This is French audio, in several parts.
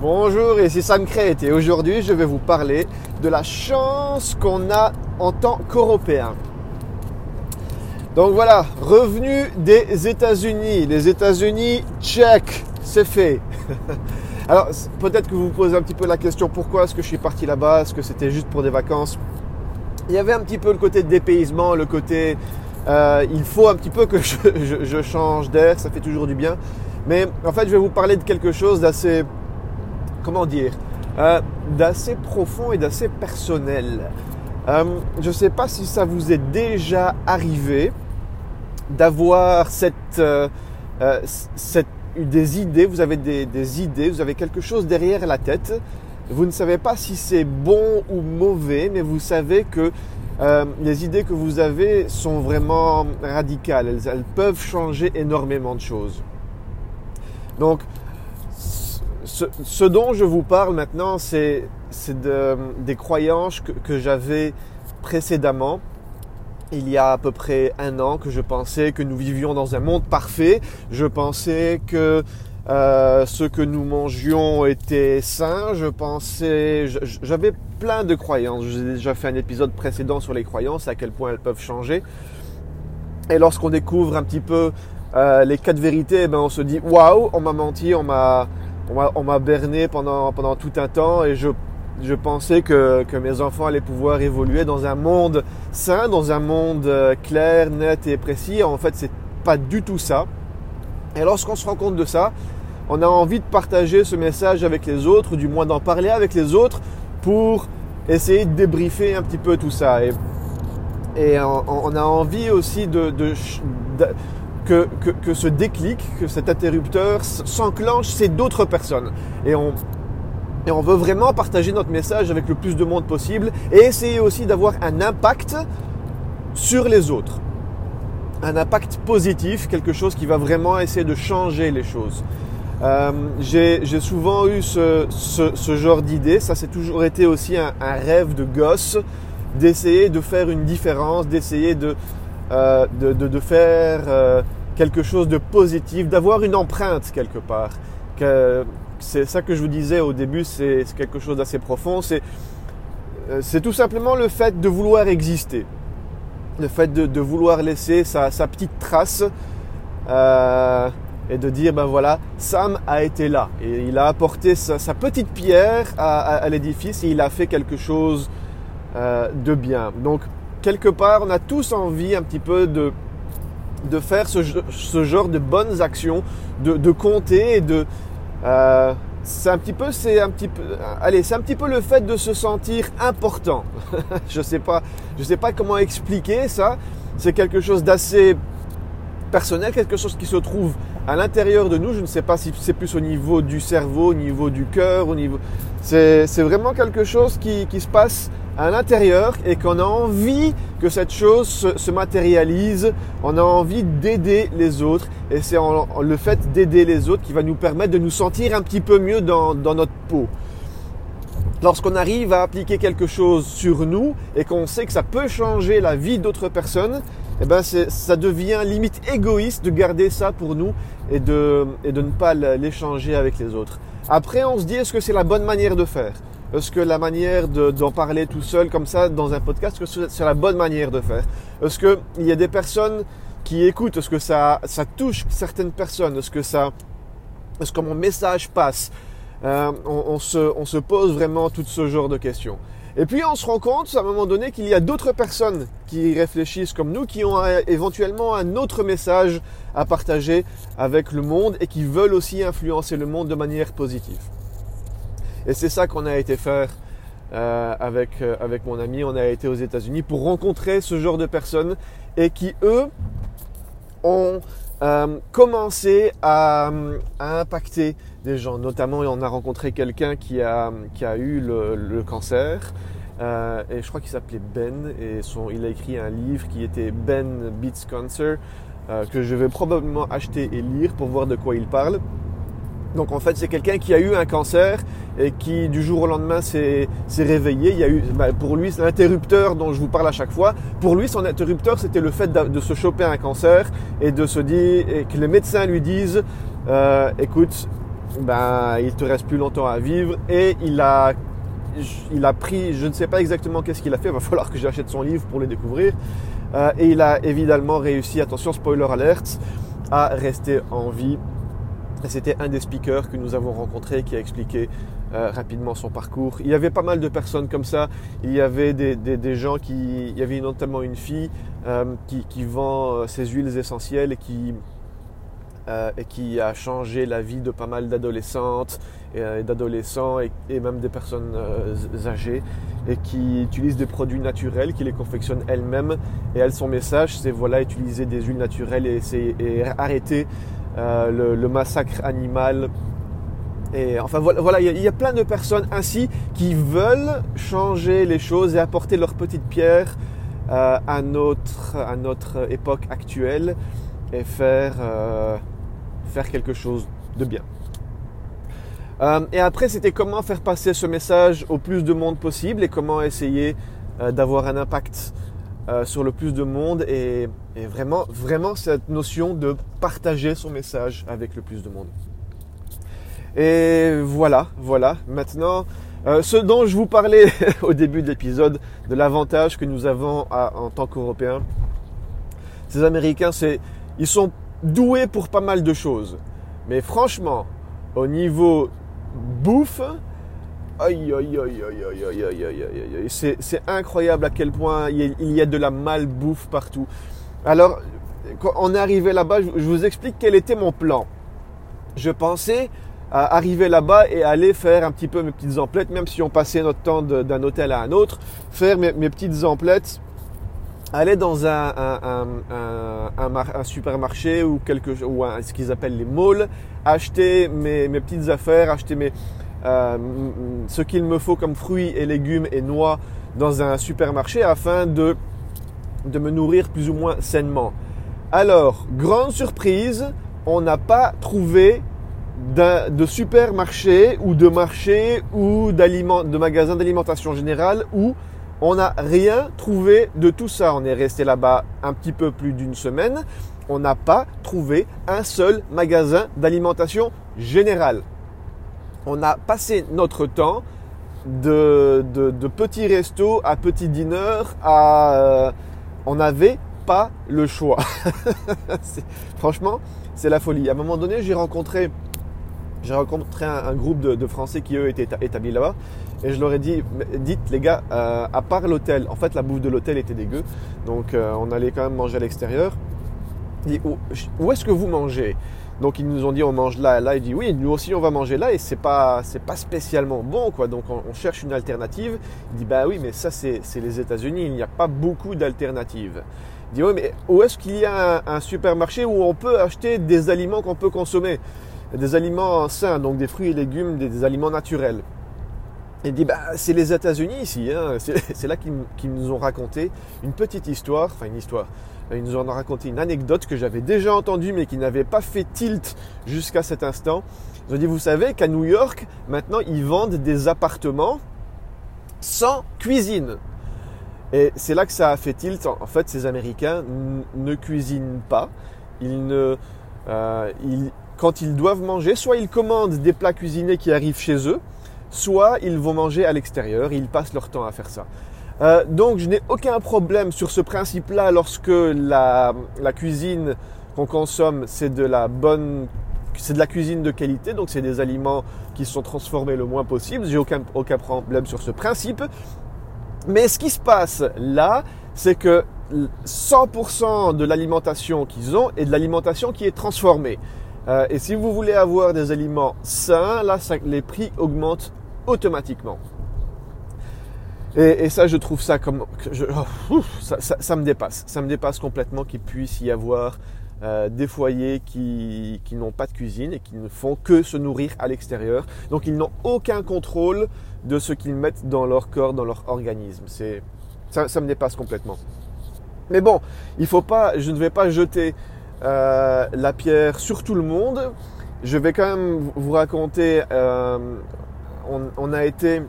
Bonjour, ici Sam Crête et aujourd'hui je vais vous parler de la chance qu'on a en tant qu'Européens. Donc voilà, revenu des États-Unis. Les États-Unis, check, c'est fait. Alors peut-être que vous vous posez un petit peu la question pourquoi est-ce que je suis parti là-bas? Est-ce que c'était juste pour des vacances? Il y avait un petit peu le côté dépaysement, le côté euh, il faut un petit peu que je change d'air, ça fait toujours du bien. Mais en fait je vais vous parler de quelque chose d'assez comment dire, euh, d'assez profond et d'assez personnel. Euh, je ne sais pas si ça vous est déjà arrivé d'avoir euh, des idées, vous avez des, des, idées, vous avez quelque chose derrière la tête. Vous ne savez pas si c'est bon ou mauvais, mais vous savez que les idées que vous avez sont vraiment radicales. Elles, elles peuvent changer énormément de choses. Donc, ce, dont je vous parle maintenant, c'est des croyances que, j'avais précédemment. Il y a à peu près un an que je pensais que nous vivions dans un monde parfait. Je pensais que euh, ce que nous mangions était sain. Je pensais, j'avais plein de croyances. J'ai déjà fait un épisode précédent sur les croyances, à quel point elles peuvent changer. Et lorsqu'on découvre un petit peu euh, les quatre vérités, eh ben on se dit waouh, on m'a menti, on m'a on m'a berné pendant, pendant tout un temps et je, je pensais que, que, mes enfants allaient pouvoir évoluer dans un monde sain, dans un monde euh, clair, net et précis. En fait, c'est pas du tout ça. Et lorsqu'on se rend compte de ça, on a envie de partager ce message avec les autres, ou du moins d'en parler avec les autres pour essayer de débriefer un petit peu tout ça. Et, et on, a envie aussi de, de que, ce déclic, que cet interrupteur s'enclenche, c'est d'autres personnes. Et on, et on veut vraiment partager notre message avec le plus de monde possible et essayer aussi d'avoir un impact sur les autres. Un impact positif, quelque chose qui va vraiment essayer de changer les choses. Euh, j'ai souvent eu ce, ce, genre d'idée, ça c'est toujours été aussi un, rêve de gosse, d'essayer de faire une différence, d'essayer de, euh, de, de, faire euh, quelque chose de positif, d'avoir une empreinte quelque part. c'est ça que je vous disais au début, c'est quelque chose d'assez profond. Euh, c'est tout simplement le fait de vouloir exister, le fait de, vouloir laisser sa, petite trace euh, et de dire ben voilà, Sam a été là et il a apporté sa, petite pierre à, l'édifice et il a fait quelque chose euh, de bien. Donc quelque part, on a tous envie un petit peu de de faire ce, genre de bonnes actions, de, compter et de... Euh, c'est un petit peu, c'est un petit peu, allez, c'est un petit peu le fait de se sentir important. je sais pas, je sais pas comment expliquer ça. C'est quelque chose d'assez personnel, quelque chose qui se trouve à l'intérieur de nous. Je ne sais pas si c'est plus au niveau du cerveau, au niveau du cœur, au niveau. C'est, vraiment quelque chose qui, se passe à l'intérieur et qu'on a envie que cette chose se, matérialise, on a envie d'aider les autres et c'est le fait d'aider les autres qui va nous permettre de nous sentir un petit peu mieux dans, notre peau. Lorsqu'on arrive à appliquer quelque chose sur nous et qu'on sait que ça peut changer la vie d'autres personnes, eh ben ça devient limite égoïste de garder ça pour nous et de ne pas l'échanger avec les autres. Après, on se dit, est-ce que c'est la bonne manière de faire? Est-ce que la manière d'en parler tout seul comme ça dans un podcast, est-ce que c'est la bonne manière de faire? Est-ce qu'il y a des personnes qui écoutent? Est-ce que ça, ça touche certaines personnes? Est-ce que ça, est-ce que mon message passe? Euh, on, se, on se pose vraiment tout ce genre de questions. Et puis on se rend compte à un moment donné qu'il y a d'autres personnes qui réfléchissent comme nous, qui ont éventuellement un autre message à partager avec le monde et qui veulent aussi influencer le monde de manière positive. Et c'est ça qu'on a été faire euh, avec, euh, avec mon ami. On a été aux États-Unis pour rencontrer ce genre de personnes et qui, eux, ont euh, commencé à, impacter des gens. Notamment, on a rencontré quelqu'un qui a, qui a eu le, cancer. Et je crois qu'il s'appelait Ben et son, il a écrit un livre qui était Ben Beats Cancer que je vais probablement acheter et lire pour voir de quoi il parle. Donc en fait, c'est quelqu'un qui a eu un cancer et qui du jour au lendemain s'est réveillé. Il y a eu, bah, pour lui, c'est l'interrupteur dont je vous parle à chaque fois. Pour lui, son interrupteur, c'était le fait de, se choper un cancer et de se dire et que les médecins lui disent, euh, écoute, ben, il te reste plus longtemps à vivre et il a, il a pris, je ne sais pas exactement qu'est-ce qu'il a fait, il va falloir que j'achète son livre pour le découvrir. Euh, et il a évidemment réussi, attention spoiler alert, à rester en vie. C'était un des speakers que nous avons rencontré qui a expliqué euh, rapidement son parcours. Il y avait pas mal de personnes comme ça. Il y avait des, gens qui, il y avait notamment une fille euh, qui, vend ses huiles essentielles et qui et qui a changé la vie de pas mal d'adolescentes et d'adolescents et, même des personnes âgées et qui utilise des produits naturels, qui les confectionne elle-même. Et elle, son message, c'est voilà, utiliser des huiles naturelles et, et arrêter euh, le, massacre animal. Et enfin voilà, il y, a plein de personnes ainsi qui veulent changer les choses et apporter leur petite pierre euh, à, notre, à notre époque actuelle et faire, euh, faire quelque chose de bien. Euh, et après, c'était comment faire passer ce message au plus de monde possible et comment essayer euh, d'avoir un impact euh, sur le plus de monde et, vraiment, vraiment cette notion de partager son message avec le plus de monde. Et voilà, voilà. Maintenant, ce dont je vous parlais au début de l'épisode, de l'avantage que nous avons en tant qu'Européens, ces Américains, c'est, ils sont doués pour pas mal de choses. Mais franchement, au niveau bouffe. Aïe, aïe, aïe, aïe, aïe, aïe, aïe, aïe, C'est incroyable à quel point il y a de la malbouffe partout. Alors, quand on est arrivé là-bas, je vous explique quel était mon plan. Je pensais à arriver là-bas et aller faire un petit peu mes petites emplettes, même si on passait notre temps d'un hôtel à un autre, faire mes, petites emplettes, aller dans un, supermarché ou, quelque, ou ce qu'ils appellent les malls, acheter mes, petites affaires, acheter mes, euh, ce qu'il me faut comme fruits et légumes et noix dans un supermarché afin de, de me nourrir plus ou moins sainement. Alors, grande surprise, on n'a pas trouvé de supermarché ou de marché ou de magasin d'alimentation générale où on n'a rien trouvé de tout ça. On est resté là-bas un petit peu plus d'une semaine on n'a pas trouvé un seul magasin d'alimentation générale. On a passé notre temps de, de, petits restos à petits dîners à... Euh, on n'avait pas le choix. franchement, c'est la folie. À un moment donné, j'ai rencontré, j'ai rencontré un, groupe de, Français qui, eux, étaient établis là-bas. Et je leur ai dit, dites les gars, euh, à part l'hôtel, en fait la bouffe de l'hôtel était dégueu. Donc euh, on allait quand même manger à l'extérieur où, est-ce que vous mangez? Donc ils nous ont dit on mange là, là. Il dit oui, nous aussi on va manger là et c'est pas c'est pas spécialement bon quoi. Donc on, cherche une alternative. Il dit bah oui, mais ça c'est les États-Unis. Il n'y a pas beaucoup d'alternatives. Il dit oui, mais où est-ce qu'il y a un, supermarché où on peut acheter des aliments qu'on peut consommer, des aliments sains, donc des fruits et légumes, des, aliments naturels. Il dit bah c'est les États-Unis ici. Hein. C'est là qu'ils nous ont raconté une petite histoire, enfin une histoire ils nous ont raconté une anecdote que j'avais déjà entendue mais qui n'avait pas fait tilt jusqu'à cet instant. Ils ont dit, vous savez qu'à New York, maintenant, ils vendent des appartements sans cuisine. Et c'est là que ça a fait tilt. En fait, ces Américains ne cuisinent pas. Ils ne, euh, quand ils doivent manger, soit ils commandent des plats cuisinés qui arrivent chez eux, soit ils vont manger à l'extérieur. Ils passent leur temps à faire ça. Euh, donc je n'ai aucun problème sur ce principe-là lorsque la, cuisine qu'on consomme, c'est de la bonne, c'est de la cuisine de qualité, donc c'est des aliments qui sont transformés le moins possible. J'ai aucun, aucun problème sur ce principe. Mais ce qui se passe là, c'est que 100% de l'alimentation qu'ils ont est de l'alimentation qui est transformée. Euh, et si vous voulez avoir des aliments sains, là, les prix augmentent automatiquement. Et, ça, je trouve ça comme... Oh, ça, me dépasse. Ça me dépasse complètement qu'il puisse y avoir euh, des foyers qui, n'ont pas de cuisine et qui ne font que se nourrir à l'extérieur. Donc ils n'ont aucun contrôle de ce qu'ils mettent dans leur corps, dans leur organisme. C'est, ça, me dépasse complètement. Mais bon, il faut pas, je ne vais pas jeter euh, la pierre sur tout le monde. Je vais quand même vous raconter, euh, on, a été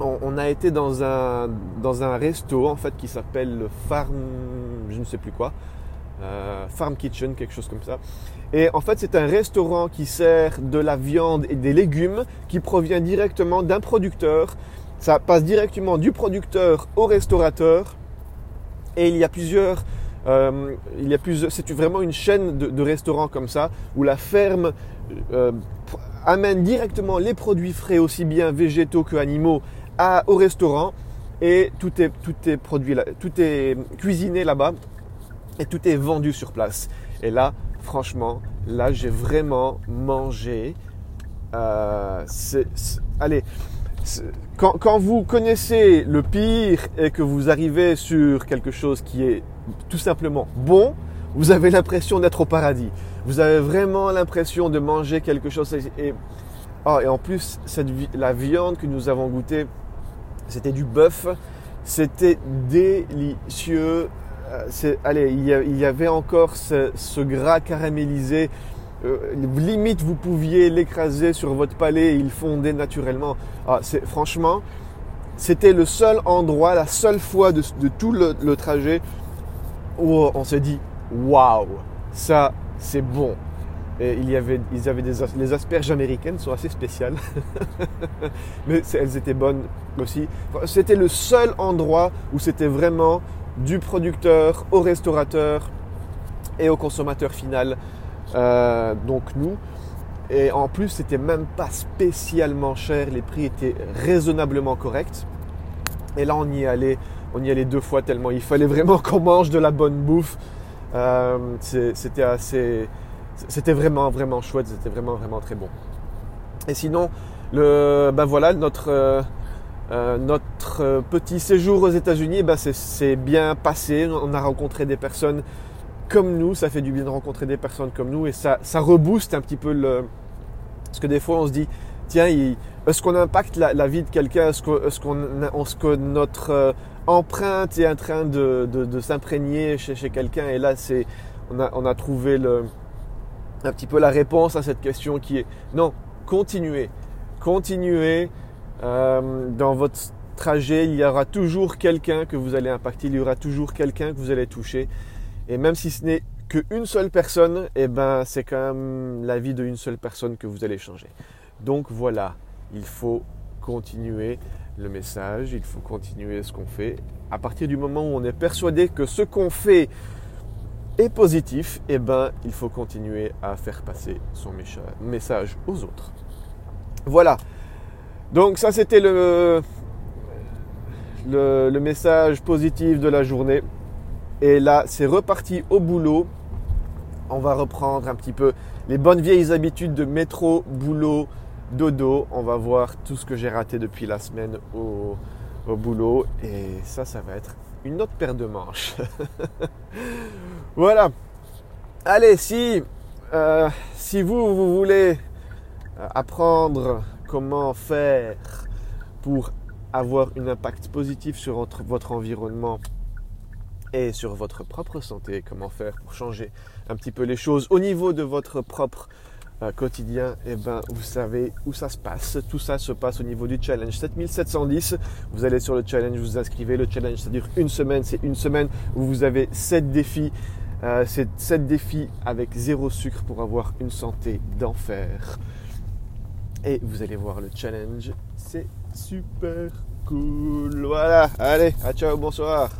on, a été dans un, dans un resto en fait qui s'appelle le Farm, je ne sais plus quoi. Farm Kitchen, quelque chose comme ça. Et en fait, c'est un restaurant qui sert de la viande et des légumes qui provient directement d'un producteur. Ça passe directement du producteur au restaurateur. Et il y a plusieurs euh, il y a c'est vraiment une chaîne de, restaurants comme ça où la ferme euh, amène directement les produits frais, aussi bien végétaux que animaux, au restaurant et tout est, tout est produit tout est cuisiné là-bas et tout est vendu sur place. Et là, franchement, là, j'ai vraiment mangé. Euh, allez, quand, vous connaissez le pire et que vous arrivez sur quelque chose qui est tout simplement bon, vous avez l'impression d'être au paradis. Vous avez vraiment l'impression de manger quelque chose. Et, oh, et en plus, cette, la viande que nous avons goûtée, c'était du bœuf. C'était délicieux. Euh, allez, il y, avait encore ce, gras caramélisé. Euh, limite, vous pouviez l'écraser sur votre palais et il fondait naturellement. Ah, franchement, c'était le seul endroit, la seule fois de, tout le trajet où on se dit waouh, ça c'est bon. Il y avait, ils avaient des, les asperges américaines sont assez spéciales, mais elles étaient bonnes aussi. C'était le seul endroit où c'était vraiment du producteur au restaurateur et au consommateur final. Euh, donc nous. Et en plus, c'était même pas spécialement cher. Les prix étaient raisonnablement corrects. Et là, on y allait on y allait deux fois tellement il fallait vraiment qu'on mange de la bonne bouffe. Euh, c'était assez, c'était vraiment vraiment chouette, c'était vraiment vraiment très bon. Et sinon, le, ben voilà notre euh, euh, notre petit séjour aux États-Unis, ben c'est bien passé. On a rencontré des personnes comme nous, ça fait du bien de rencontrer des personnes comme nous et ça ça rebooste un petit peu le parce que des fois on se dit tiens, est-ce qu'on impacte la, vie de quelqu'un? Est-ce que, notre empreinte est en train de, s'imprégner chez, quelqu'un Et là, c'est, on, a, trouvé un petit peu la réponse à cette question qui est non, continuez. Continuez euh, dans votre trajet. Il y aura toujours quelqu'un que vous allez impacter. Il y aura toujours quelqu'un que vous allez toucher. Et même si ce n'est qu'une seule personne, eh ben, c'est quand même la vie d'une seule personne que vous allez changer. Donc voilà, il faut continuer le message, il faut continuer ce qu'on fait. À partir du moment où on est persuadé que ce qu'on fait est positif, eh ben, il faut continuer à faire passer son message aux autres. Voilà. Donc ça, c'était le, le, le message positif de la journée. Et là, c'est reparti au boulot. On va reprendre un petit peu les bonnes vieilles habitudes de métro, boulot, dodo. On va voir tout ce que j'ai raté depuis la semaine au, boulot. Et ça, ça va être une autre paire de manches. voilà. Allez, si, euh, si vous, vous voulez euh, apprendre comment faire pour avoir un impact positif sur votre environnement et sur votre propre santé, comment faire pour changer un petit peu les choses au niveau de votre propre euh, quotidien, eh ben, vous savez où ça se passe. Tout ça se passe au niveau du challenge 7710. Vous allez sur le challenge, vous vous inscrivez. Le challenge, ça dure une semaine. C'est une semaine où vous avez 7 défis. Euh, c'est 7 défis avec zéro sucre pour avoir une santé d'enfer. Et vous allez voir le challenge. C'est super cool. Voilà. Allez, à ciao, bonsoir.